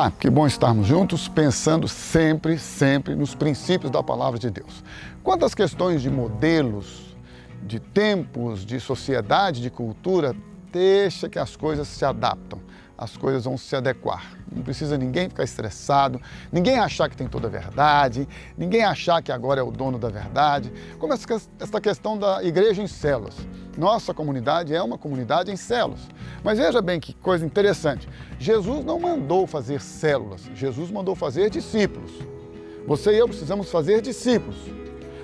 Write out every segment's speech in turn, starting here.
Olá, que bom estarmos juntos pensando sempre, sempre nos princípios da palavra de Deus. Quanto às questões de modelos, de tempos, de sociedade, de cultura, deixa que as coisas se adaptam as coisas vão se adequar. Não precisa ninguém ficar estressado, ninguém achar que tem toda a verdade, ninguém achar que agora é o dono da verdade. Como essa questão da igreja em células. Nossa comunidade é uma comunidade em células. Mas veja bem que coisa interessante. Jesus não mandou fazer células, Jesus mandou fazer discípulos. Você e eu precisamos fazer discípulos.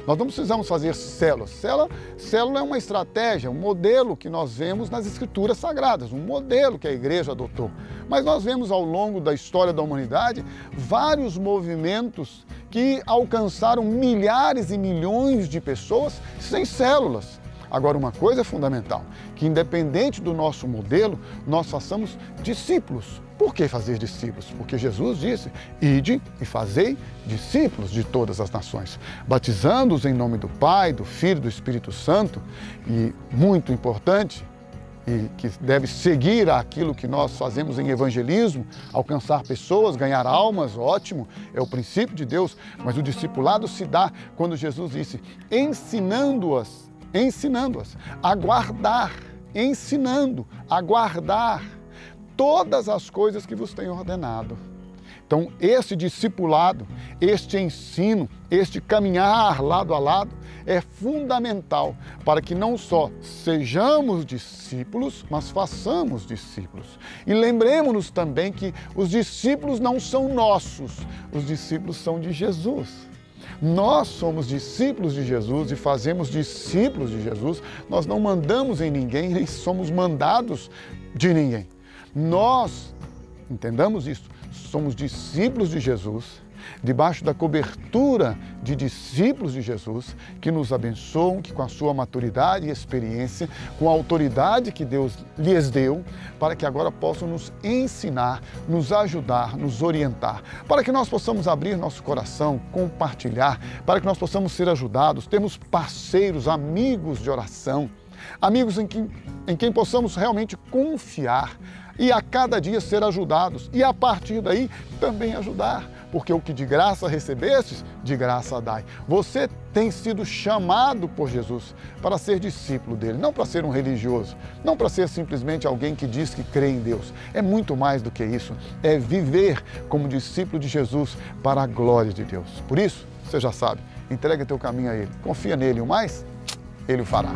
Nós não precisamos fazer células. Célula, célula é uma estratégia, um modelo que nós vemos nas escrituras sagradas, um modelo que a igreja adotou. Mas nós vemos ao longo da história da humanidade vários movimentos que alcançaram milhares e milhões de pessoas sem células. Agora, uma coisa é fundamental, que independente do nosso modelo, nós façamos discípulos. Por que fazer discípulos? Porque Jesus disse, ide e fazei discípulos de todas as nações, batizando-os em nome do Pai, do Filho e do Espírito Santo, e muito importante, e que deve seguir aquilo que nós fazemos em evangelismo, alcançar pessoas, ganhar almas, ótimo, é o princípio de Deus, mas o discipulado se dá quando Jesus disse, ensinando-as ensinando-as a guardar, ensinando a guardar todas as coisas que vos tenho ordenado. Então, este discipulado, este ensino, este caminhar lado a lado é fundamental para que não só sejamos discípulos, mas façamos discípulos. E lembremos-nos também que os discípulos não são nossos, os discípulos são de Jesus. Nós somos discípulos de Jesus e fazemos discípulos de Jesus. Nós não mandamos em ninguém, nem somos mandados de ninguém. Nós, entendamos isso, somos discípulos de Jesus debaixo da cobertura de discípulos de Jesus que nos abençoam, que com a sua maturidade e experiência, com a autoridade que Deus lhes deu, para que agora possam nos ensinar, nos ajudar, nos orientar, para que nós possamos abrir nosso coração, compartilhar, para que nós possamos ser ajudados, termos parceiros, amigos de oração, amigos em quem, em quem possamos realmente confiar e a cada dia ser ajudados e a partir daí também ajudar porque o que de graça recebestes, de graça dai. Você tem sido chamado por Jesus para ser discípulo dele, não para ser um religioso, não para ser simplesmente alguém que diz que crê em Deus. É muito mais do que isso. É viver como discípulo de Jesus para a glória de Deus. Por isso, você já sabe, entrega teu caminho a Ele, confia nele, o mais, Ele o fará.